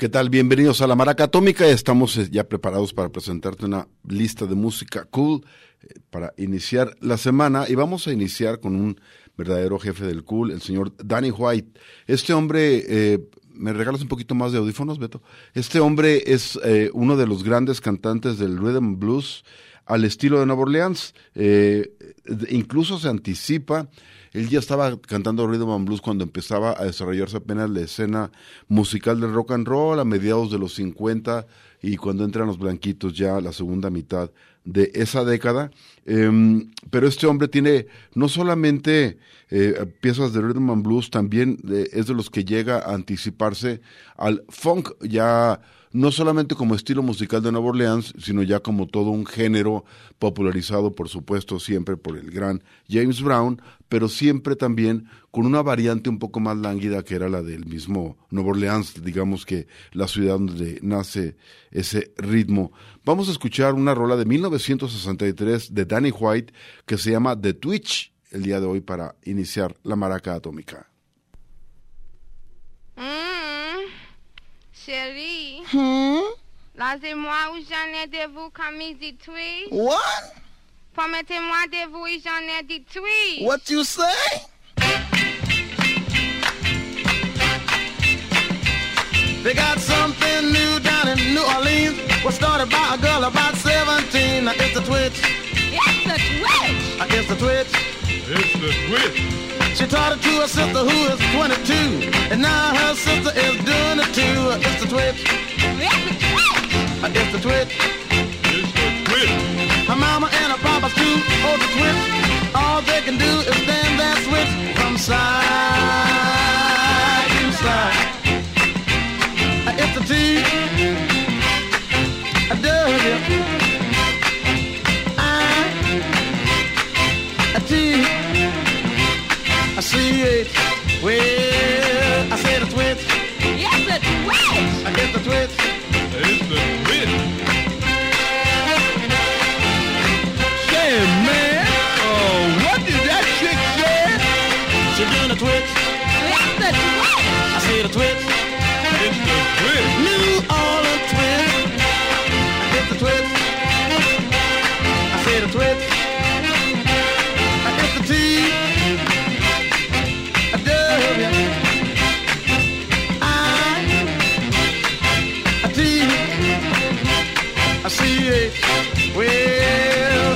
¿Qué tal? Bienvenidos a la Maraca Atómica. Estamos eh, ya preparados para presentarte una lista de música cool eh, para iniciar la semana y vamos a iniciar con un verdadero jefe del cool, el señor Danny White. Este hombre, eh, ¿me regalas un poquito más de audífonos, Beto? Este hombre es uno de los grandes cantantes del rhythm blues al estilo de Nueva Orleans. incluso se anticipa él ya estaba cantando rhythm and blues cuando empezaba a desarrollarse apenas la escena musical del rock and roll a mediados de los 50 y cuando entran los blanquitos ya la segunda mitad de esa década. Em, pero este hombre tiene no solamente eh, piezas de rhythm and blues, también eh, es de los que llega a anticiparse al funk ya no solamente como estilo musical de Nueva Orleans, sino ya como todo un género popularizado, por supuesto, siempre por el gran James Brown, pero siempre también con una variante un poco más lánguida que era la del mismo Nueva Orleans, digamos que la ciudad donde nace ese ritmo. Vamos a escuchar una rola de 1963 de Danny White que se llama The Twitch el día de hoy para iniciar la maraca atómica. Chérie. Hmm? Laissez-moi où j'en ai de vous comme il dit tweet. What? Permettez-moi de vous où j'en ai dit tweet. What you say? They got something new down in New Orleans. Was started by a girl about 17. Now it's the twitch. It's the twitch. It's the twitch. It's the twitch. She taught it to her sister who is 22. And now her sister is doing it too. It's the twitch. It's the twitch. It's the twitch. Her mama and her papa's too oh, old to twitch. All they can do is stand that switch from side to side. It's the T. A W. I see it. Well, I said a twitch. Yes, a twitch. I get the twitch. Well,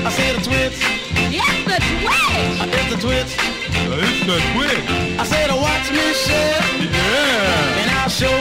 I said a twitch. Yes, the twitch. I get the twitch. It's the twitch. I said, watch me share. Yeah. And I'll show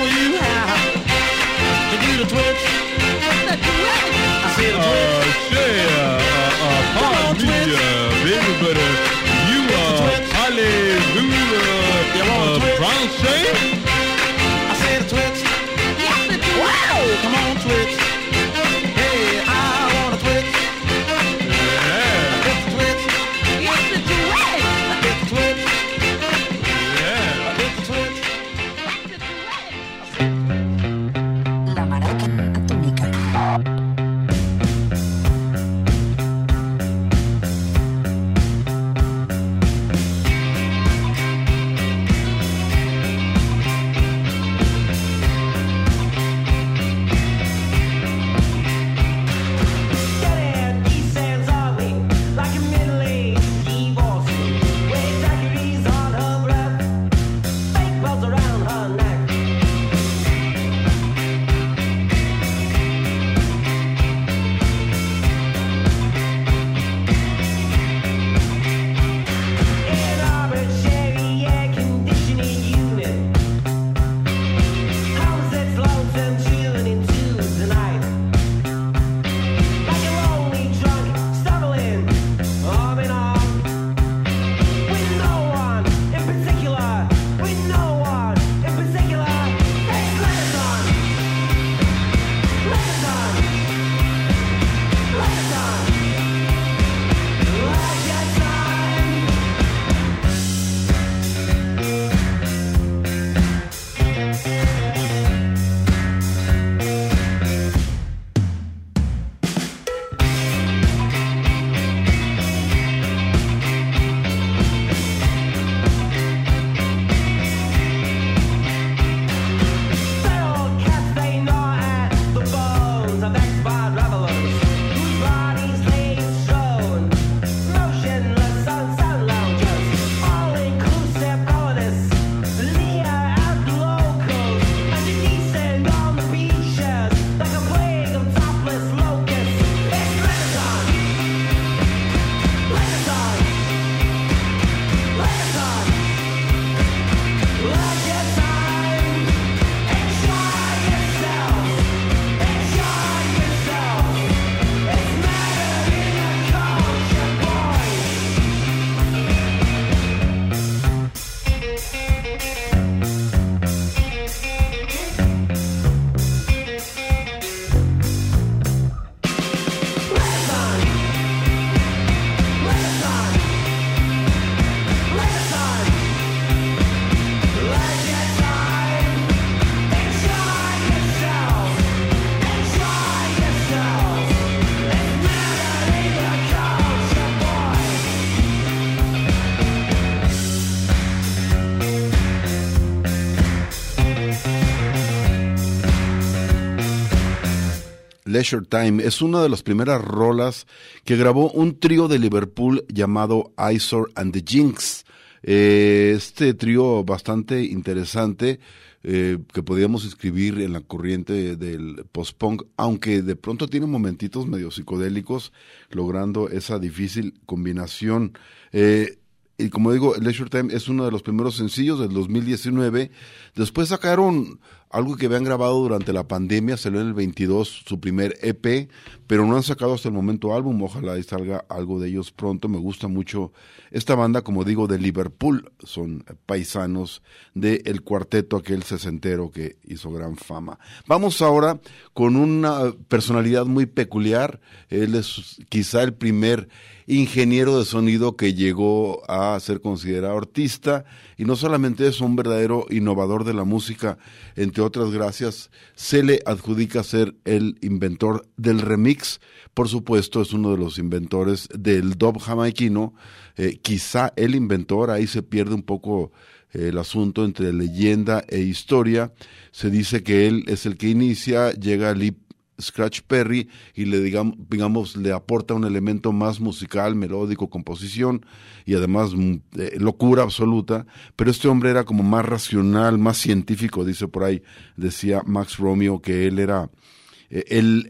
Leisure Time. Es una de las primeras rolas que grabó un trío de Liverpool llamado Isor and the Jinx. Eh, este trío bastante interesante eh, que podíamos escribir en la corriente del post-punk, aunque de pronto tiene momentitos medio psicodélicos, logrando esa difícil combinación. Eh, y como digo, Leisure Time es uno de los primeros sencillos del 2019. Después sacaron algo que habían grabado durante la pandemia, salió en el 22 su primer EP, pero no han sacado hasta el momento álbum, ojalá y salga algo de ellos pronto, me gusta mucho esta banda, como digo, de Liverpool, son paisanos del cuarteto aquel sesentero que hizo gran fama. Vamos ahora con una personalidad muy peculiar, él es quizá el primer ingeniero de sonido que llegó a ser considerado artista. Y no solamente es un verdadero innovador de la música, entre otras gracias, se le adjudica ser el inventor del remix, por supuesto es uno de los inventores del dub jamaiquino, eh, quizá el inventor, ahí se pierde un poco eh, el asunto entre leyenda e historia, se dice que él es el que inicia, llega a Lip Scratch Perry y le digamos, digamos le aporta un elemento más musical, melódico, composición y además mm, eh, locura absoluta, pero este hombre era como más racional, más científico, dice por ahí, decía Max Romeo que él era eh, él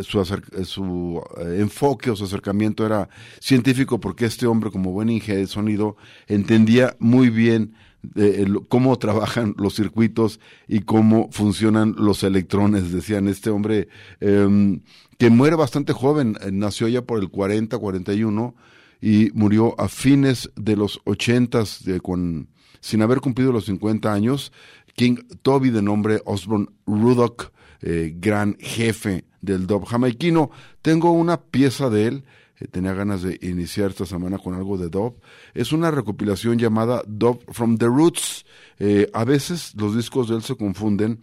su, su eh, enfoque o su acercamiento era científico porque este hombre como buen ingeniero de sonido entendía muy bien de cómo trabajan los circuitos y cómo funcionan los electrones. Decían, este hombre em, que muere bastante joven, eh, nació ya por el 40, 41 y murió a fines de los 80 con, sin haber cumplido los 50 años. King Toby, de nombre Osborne Rudock, eh, gran jefe del dub jamaiquino. Tengo una pieza de él eh, tenía ganas de iniciar esta semana con algo de Dub. Es una recopilación llamada Dub from the Roots. Eh, a veces los discos de él se confunden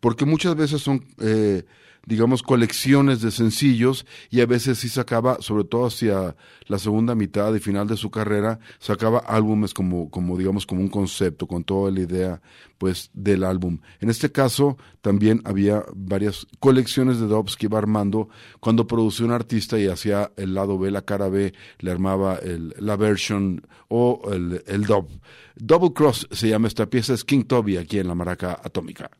porque muchas veces son eh, digamos, colecciones de sencillos y a veces sí sacaba, sobre todo hacia la segunda mitad y final de su carrera, sacaba álbumes como, como digamos, como un concepto, con toda la idea, pues, del álbum. En este caso, también había varias colecciones de dubs que iba armando cuando producía un artista y hacía el lado B, la cara B, le armaba la version o el, el. Double Cross se llama esta pieza, es King Toby aquí en la Maraca Atómica.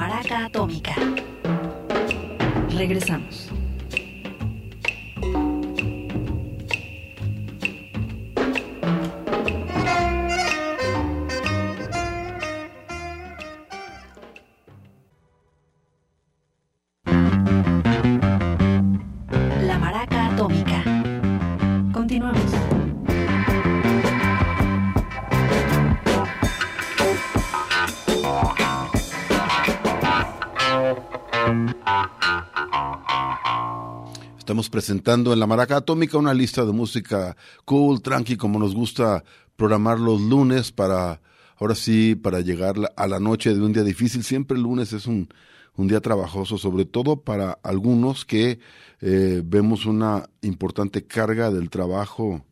Maraca Atómica. Regresamos. Presentando en la Maraca Atómica una lista de música cool, tranqui, como nos gusta programar los lunes para, ahora sí, para llegar a la noche de un día difícil. Siempre el lunes es un, un día trabajoso, sobre todo para algunos que eh, vemos una importante carga del trabajo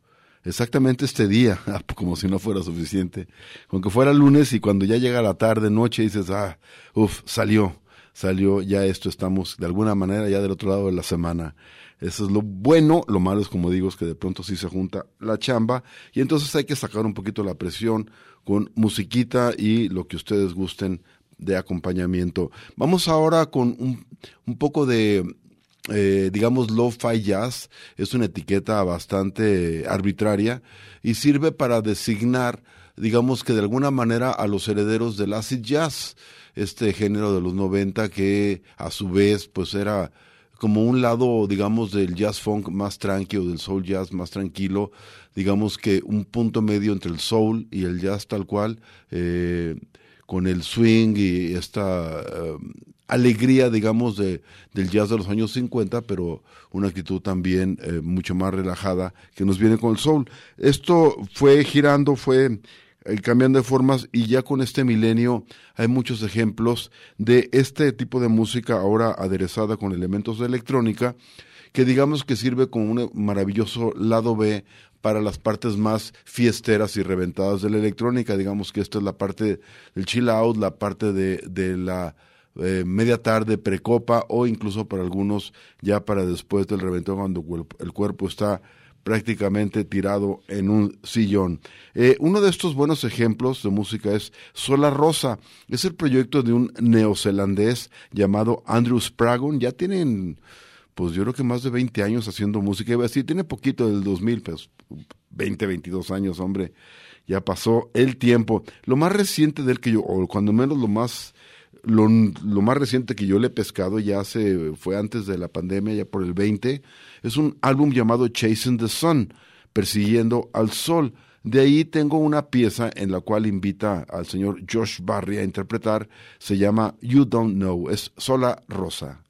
exactamente este día, como si no fuera suficiente. Aunque fuera lunes y cuando ya llega la tarde, noche, dices, ah, uff, salió, salió, ya esto, estamos de alguna manera ya del otro lado de la semana. Eso es lo bueno, lo malo es como digo, es que de pronto sí se junta la chamba y entonces hay que sacar un poquito la presión con musiquita y lo que ustedes gusten de acompañamiento. Vamos ahora con un, un poco de eh, digamos, lo-fi jazz es una etiqueta bastante arbitraria y sirve para designar, digamos que de alguna manera a los herederos del acid jazz, este género de los 90 que a su vez pues era como un lado, digamos, del jazz funk más tranquilo, del soul jazz más tranquilo, digamos que un punto medio entre el soul y el jazz tal cual, eh, con el swing y esta eh, alegría, digamos, de, del jazz de los años 50, pero una actitud también eh, mucho más relajada que nos viene con el soul. Esto fue girando, fue cambiando de formas y ya con este milenio hay muchos ejemplos de este tipo de música ahora aderezada con elementos de electrónica que digamos que sirve como un maravilloso lado B para las partes más fiesteras y reventadas de la electrónica. Digamos que esta es la parte del chill out, la parte de, de la eh, media tarde, precopa o incluso para algunos ya para después del reventón cuando el cuerpo está prácticamente tirado en un sillón. Eh, uno de estos buenos ejemplos de música es Sola Rosa. Es el proyecto de un neozelandés llamado Andrew Spragon. Ya tienen, pues yo creo que más de 20 años haciendo música. Iba a decir, tiene poquito del 2000, pues 20, 22 años, hombre. Ya pasó el tiempo. Lo más reciente del que yo, o cuando menos lo más lo, más reciente que yo le he pescado ya se fue antes de la pandemia, ya por el 20, es un álbum llamado Chasing the Sun, persiguiendo al sol. De ahí tengo una pieza en la cual invita al señor Josh Barry a interpretar, se llama You Don't Know, es Sola Rosa.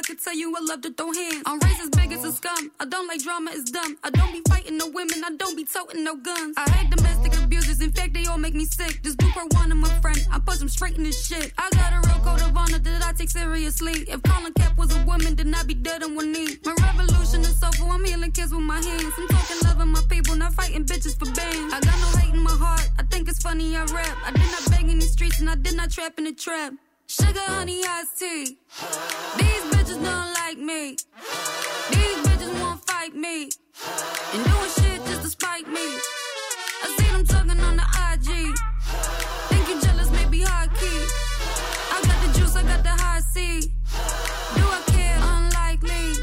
I could tell you I love to throw hands. I'm racist, big as a scum. I don't like drama, it's dumb. I don't be fighting no women, I don't be toting no guns. I hate domestic abusers, in fact, they all make me sick. This per one of my friend, I put them straight in this shit. I got a real code of honor that I take seriously. If Colin Cap was a woman, then I'd be dead on one knee. My revolution is soulful, I'm healing kids with my hands. I'm talking love my people, not fighting bitches for bands. I got no hate in my heart, I think it's funny I rap. I did not beg in these streets and I did not trap in the trap. Sugar, honey, iced tea. These bitches don't like me. These bitches won't fight me. And doing shit just to spite me. I see them talking on the IG. Think you jealous, maybe high key. I got the juice, I got the high C. Do I care? Unlikely.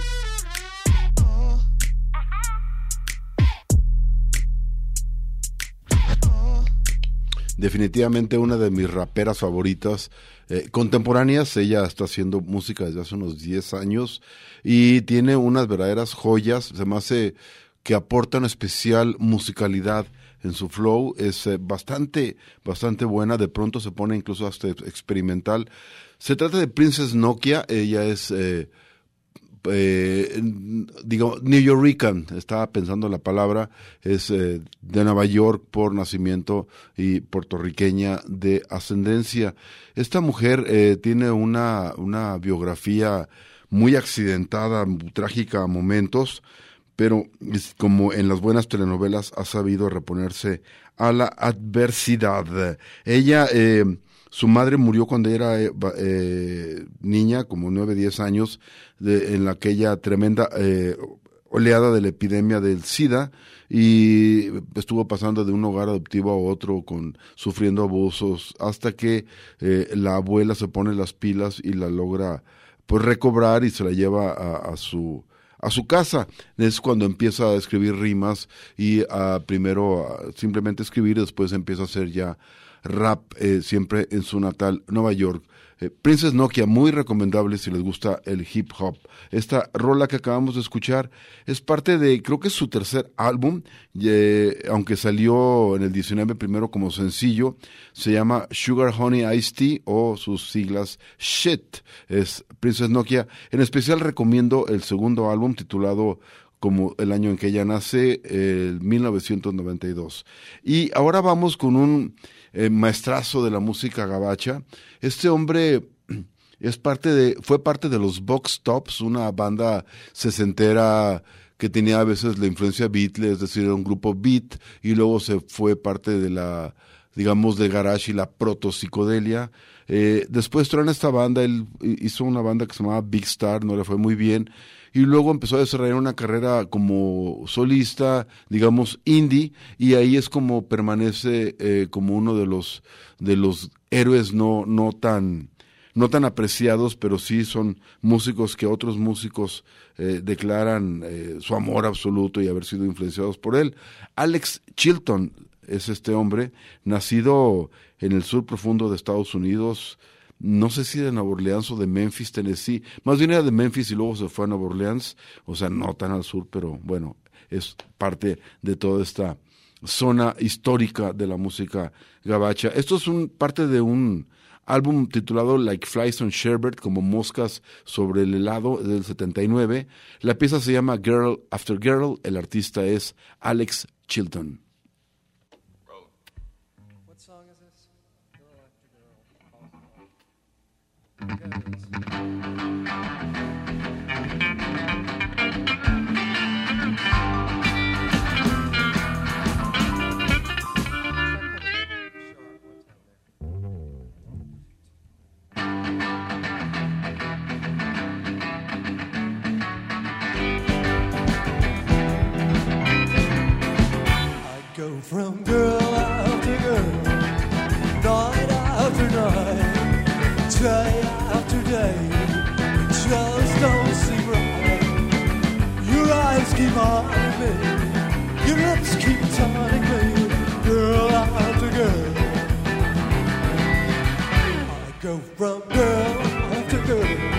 definitivamente una de mis raperas favoritas eh, contemporáneas. Ella está haciendo música desde hace unos 10 años y tiene unas verdaderas joyas. Se me hace que aporta una especial musicalidad en su flow. Es eh, bastante, bastante buena. De pronto se pone incluso hasta experimental. Se trata de Princess Nokia. Ella es... Eh, eh, digo, New Yorican, estaba pensando la palabra, es eh, de Nueva York por nacimiento y puertorriqueña de ascendencia. Esta mujer eh, tiene una, una biografía muy accidentada, trágica a momentos, pero como en las buenas telenovelas ha sabido reponerse a la adversidad. Ella eh, su madre murió cuando era eh, eh, niña, como nueve, diez años, de, en aquella tremenda eh, oleada de la epidemia del SIDA y estuvo pasando de un hogar adoptivo a otro con sufriendo abusos hasta que eh, la abuela se pone las pilas y la logra pues recobrar y se la lleva a, su a su casa. Es cuando empieza a escribir rimas y a primero simplemente escribir, después empieza a hacer ya rap eh, siempre en su natal Nueva York. Eh, Princess Nokia, muy recomendable si les gusta el hip hop. Esta rola que acabamos de escuchar es parte de, creo que es su tercer álbum, eh, aunque salió en el 19 primero como sencillo, se llama Sugar Honey Iced Tea o sus siglas SHIT, es Princess Nokia. En especial recomiendo el segundo álbum titulado como el año en que ella nace, el 1992. Y ahora vamos con un eh, maestrazo de la música gabacha. Este hombre es parte de, fue parte de los Box Tops, una banda sesentera que tenía a veces la influencia Beatles, es decir, era un grupo beat, y luego se fue parte de la, digamos, de garage y la proto-psicodelia. Eh, después traen esta banda, él hizo una banda que se llamaba Big Star, no le fue muy bien, y luego empezó a desarrollar una carrera como solista, digamos, indie, y ahí es como permanece eh, como uno de los, de los héroes no, no tan, no tan apreciados, pero sí son músicos que otros músicos eh, declaran eh, su amor absoluto y haber sido influenciados por él. Alex Chilton es este hombre, nacido en el sur profundo de Estados Unidos, no sé si de Nueva Orleans o de Memphis, Tennessee, más bien era de Memphis y luego se fue a Nueva Orleans, o sea, no tan al sur, pero bueno, es parte de toda esta zona histórica de la música gabacha. Esto es un, parte de un álbum titulado Like Flies on Sherbet, como moscas sobre el helado del 79. La pieza se llama Girl After Girl, el artista es Alex Chilton. From girl after girl, night after night, day keep on me, your lips keep taunting me, girl after girl. I go from girl after girl,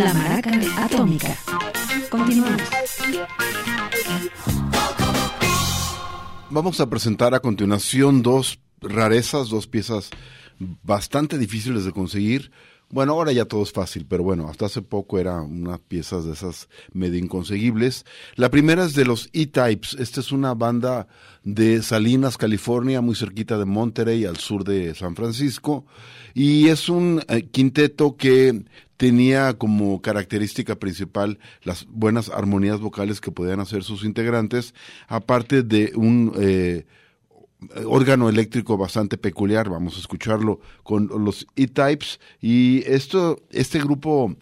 La Maraca Atómica. Continuamos. Vamos a presentar a continuación dos rarezas, dos piezas bastante difíciles de conseguir. Bueno, ahora ya todo es fácil, pero bueno, hasta hace poco era unas piezas de esas medio inconseguibles. La primera es de los E-Types. Esta es una banda de Salinas, California, muy cerquita de Monterey, al sur de San Francisco. Y es un eh, quinteto que tenía como característica principal las buenas armonías vocales que podían hacer sus integrantes, aparte de un eh, órgano eléctrico bastante peculiar, vamos a escucharlo con los E-Types y esto este grupo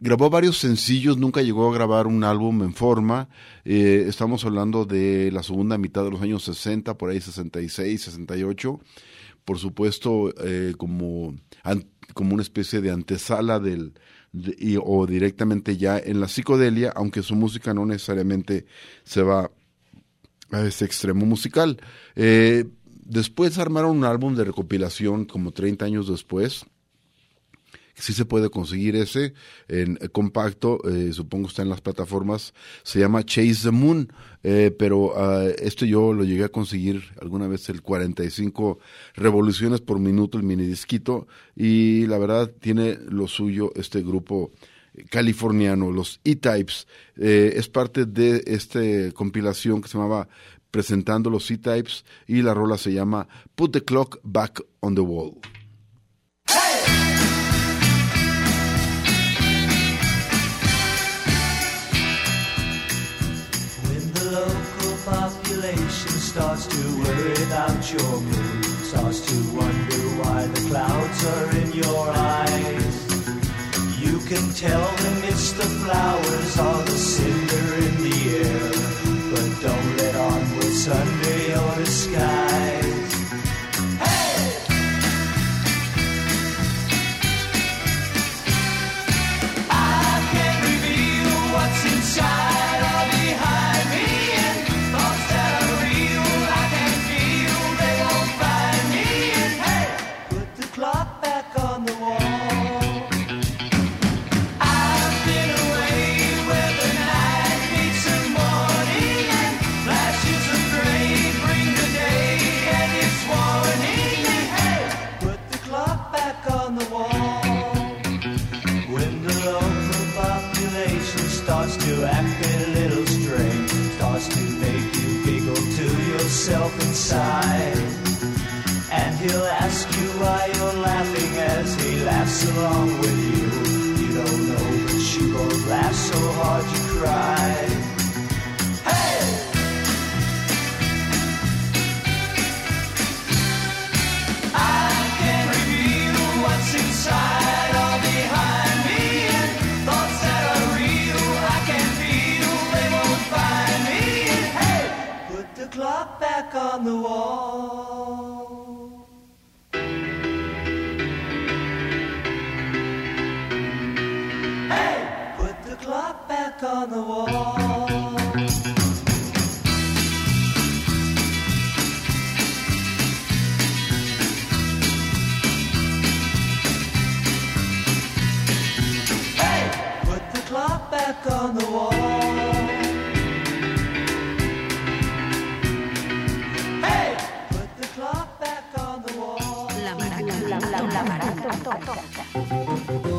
grabó varios sencillos, nunca llegó a grabar un álbum en forma. Eh, estamos hablando de la segunda mitad de los años 60, por ahí 66, 68. Por supuesto, eh, como, como una especie de antesala del, de- y- o directamente ya en la psicodelia, aunque su música no necesariamente se va ese extremo musical. Eh, después armaron un álbum de recopilación como 30 años después. Sí se puede conseguir ese en compacto, eh, supongo está en las plataformas, se llama Chase the Moon, eh, pero ah, esto yo lo llegué a conseguir alguna vez el 45 revoluciones por minuto, el mini disquito, y la verdad tiene lo suyo este grupo californiano, los E-Types. Eh, es parte de esta compilación que se llamaba Presentando los E-Types y la rola se llama Put the Clock Back on the Wall. starts to worry about your mood, starts to wonder why the clouds are in your eyes. You can tell them it's the flowers or the cinder in the air, but don't let on what's under your disguise. Along with you. You don't know, but you both laugh so hard you cry. La maraca, la, la, la maraca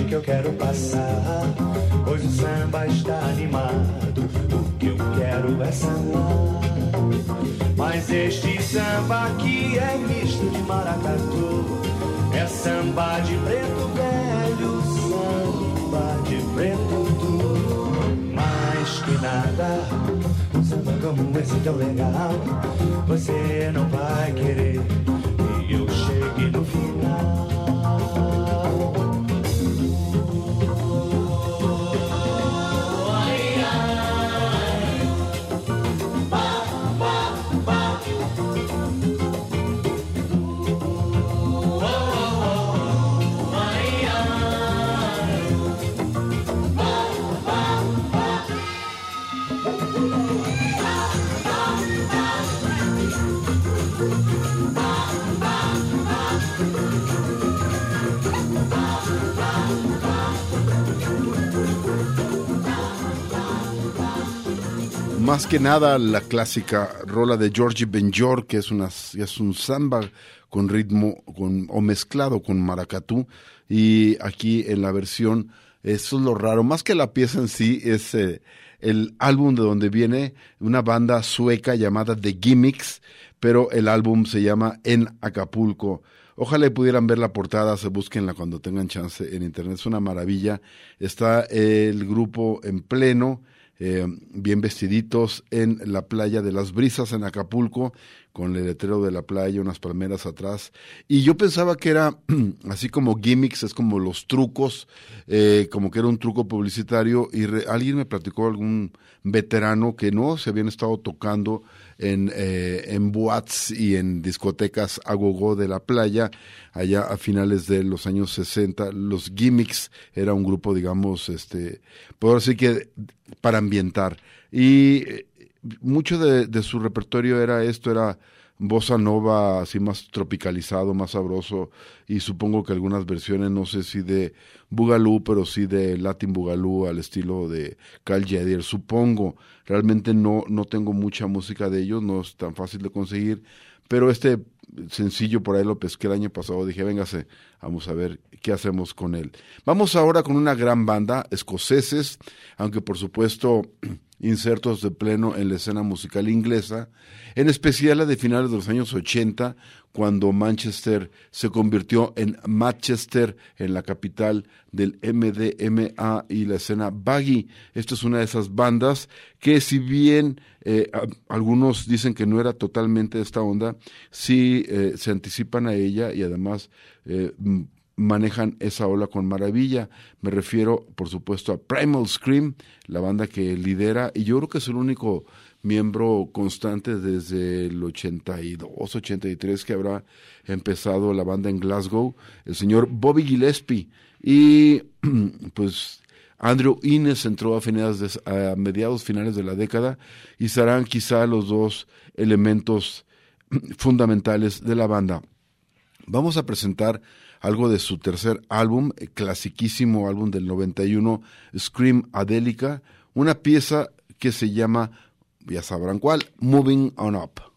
frente que eu quero passar. Pois o samba está animado, o que eu quero é sambar. Mas este samba aqui é misto de maracatu. É samba de preto velho, samba de preto duro. Mais que nada, um samba como esse tão legal. Más que nada la clásica rola de Georgie Benjor, que es, una, es un samba con ritmo con, o mezclado con maracatú. Y aquí en la versión, eso es lo raro, más que la pieza en sí, es eh, el álbum de donde viene una banda sueca llamada The Gimmicks, pero el álbum se llama En Acapulco. Ojalá pudieran ver la portada, se búsquenla cuando tengan chance en internet, es una maravilla. Está el grupo en pleno, eh, bien vestiditos en la playa de las brisas en Acapulco, con el letrero de la playa, unas palmeras atrás. Y yo pensaba que era así como gimmicks, es como los trucos, eh, como que era un truco publicitario. Y re- alguien me platicó, algún veterano, que no, se habían estado tocando en, eh, en boats y en discotecas a de la playa, allá a finales de los años 60. Los gimmicks era un grupo, digamos, este, puedo decir que para ambientar. Y eh, mucho de su repertorio era esto, era bossa nova así más tropicalizado, más sabroso y supongo que algunas versiones, no sé si de Bugalú, pero sí de Latin Bugalú al estilo de Carl Jedier, supongo. Realmente no, no tengo mucha música de ellos, no es tan fácil de conseguir, pero este sencillo por ahí lo pesqué el año pasado, dije, véngase, vamos a ver qué hacemos con él. Vamos ahora con una gran banda, escoceses, aunque por supuesto insertos de pleno en la escena musical inglesa, en especial la de finales de los años 80, cuando Manchester se convirtió en Manchester, en la capital del MDMA y la escena baggy. Esta es una de esas bandas que si bien eh, a- algunos dicen que no era totalmente esta onda, sí eh, se anticipan a ella y además eh, manejan esa ola con maravilla. Me refiero, por supuesto, a Primal Scream, la banda que lidera, y yo creo que es el único miembro constante desde el 82, 83 que habrá empezado la banda en Glasgow, el señor Bobby Gillespie. Y pues Andrew Innes entró a, finales de- a mediados finales de la década y serán quizá los dos elementos fundamentales de la banda. Vamos a presentar algo de su tercer álbum, eh, clasiquísimo álbum del 91, Scream Adélica, una pieza que se llama, ya sabrán cuál, Moving On Up.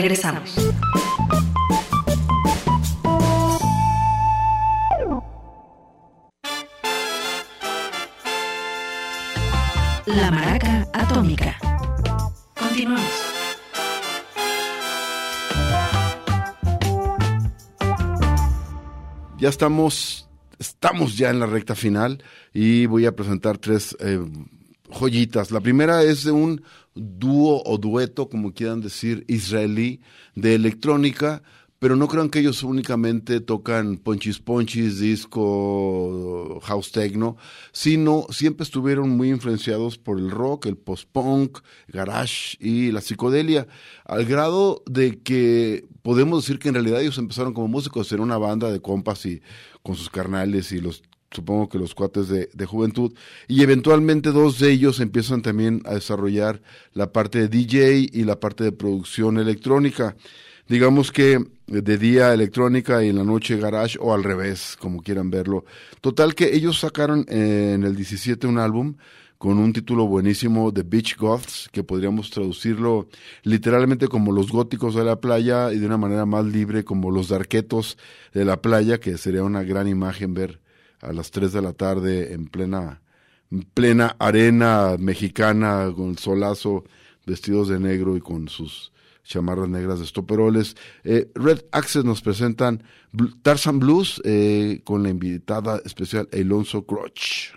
Regresamos. La Maraca Atómica. Continuamos. Ya estamos, estamos ya en la recta final y voy a presentar tres eh, joyitas. La primera es de un dúo o dueto, como quieran decir, israelí de electrónica, pero no crean que ellos únicamente tocan ponchis ponchis, disco, house techno, sino siempre estuvieron muy influenciados por el rock, el post-punk, garage y la psicodelia, al grado de que podemos decir que en realidad ellos empezaron como músicos en una banda de compas y con sus carnales y los supongo que los cuates de, de, juventud, y eventualmente dos de ellos empiezan también a desarrollar la parte de DJ y la parte de producción electrónica. Digamos que de día electrónica y en la noche garage o al revés, como quieran verlo. Total que ellos sacaron en el 17 un álbum con un título buenísimo, The Beach Goths, que podríamos traducirlo literalmente como los góticos de la playa y de una manera más libre como los darquetos de la playa, que sería una gran imagen ver a las 3 de la tarde en plena, en plena arena mexicana con el solazo, vestidos de negro y con sus chamarras negras de estoperoles. Eh, Red Access nos presentan Tarzan Blues eh, con la invitada especial Alonso Crotch.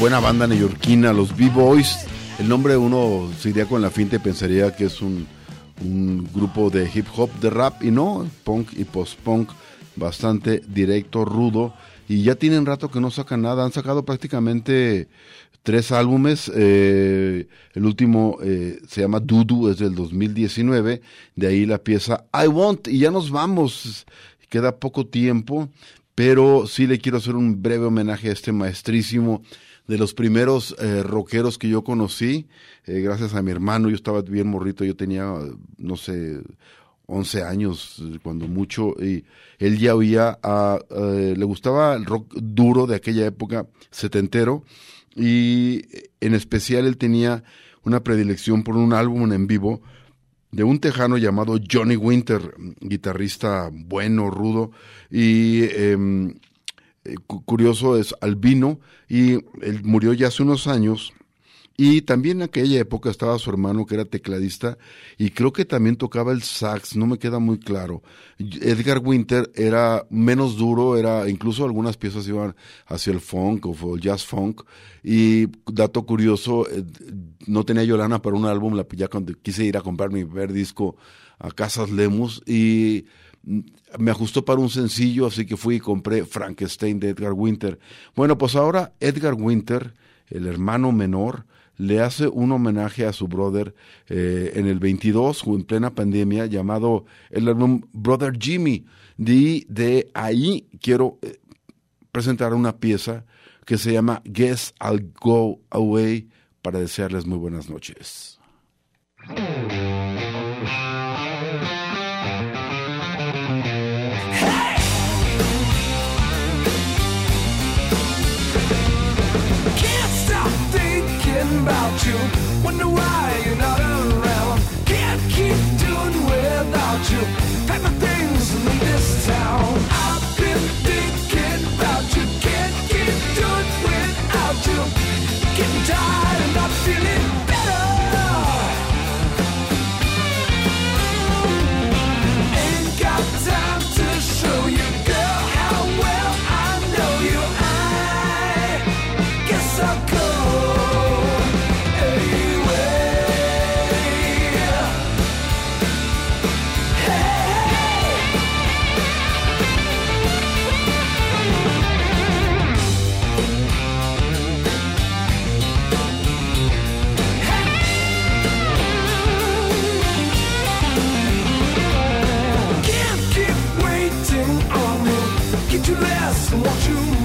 Buena banda neoyorquina, los B-Boys. El nombre uno se iría con la finta y pensaría que es un, grupo de hip hop, de rap, y no, punk y post-punk, bastante directo, rudo. Y ya tienen rato que no sacan nada, han sacado prácticamente tres álbumes. eh, el último eh, se llama Dudu, es del 2019. De ahí la pieza I Want. Y ya nos vamos. Queda poco tiempo, pero sí le quiero hacer un breve homenaje a este maestrísimo de los primeros eh, rockeros que yo conocí, eh, gracias a mi hermano. Yo estaba bien morrito, yo tenía, no sé, 11 años, cuando mucho, y él ya oía, eh, le gustaba el rock duro de aquella época, setentero, y en especial él tenía una predilección por un álbum en vivo de un tejano llamado Johnny Winter, guitarrista bueno, rudo, y em, eh, cu- curioso es albino, y él murió ya hace unos años, y también en aquella época estaba su hermano que era tecladista y creo que también tocaba el sax, no me queda muy claro. Edgar Winter era menos duro, era incluso algunas piezas iban hacia el funk o el jazz funk y dato curioso, eh, no tenía yo lana para un álbum, la ya cuando quise ir a comprar mi primer disco a Casas Lemus y me ajustó para un sencillo, así que fui y compré Frankenstein de Edgar Winter. Bueno, pues ahora Edgar Winter, el hermano menor, le hace un homenaje a su brother eh, en el 22, o en plena pandemia, llamado el álbum Brother Jimmy. De, de ahí quiero eh, presentar una pieza que se llama Guess I'll Go Away para desearles muy buenas noches. You. Wonder why Get you less and want you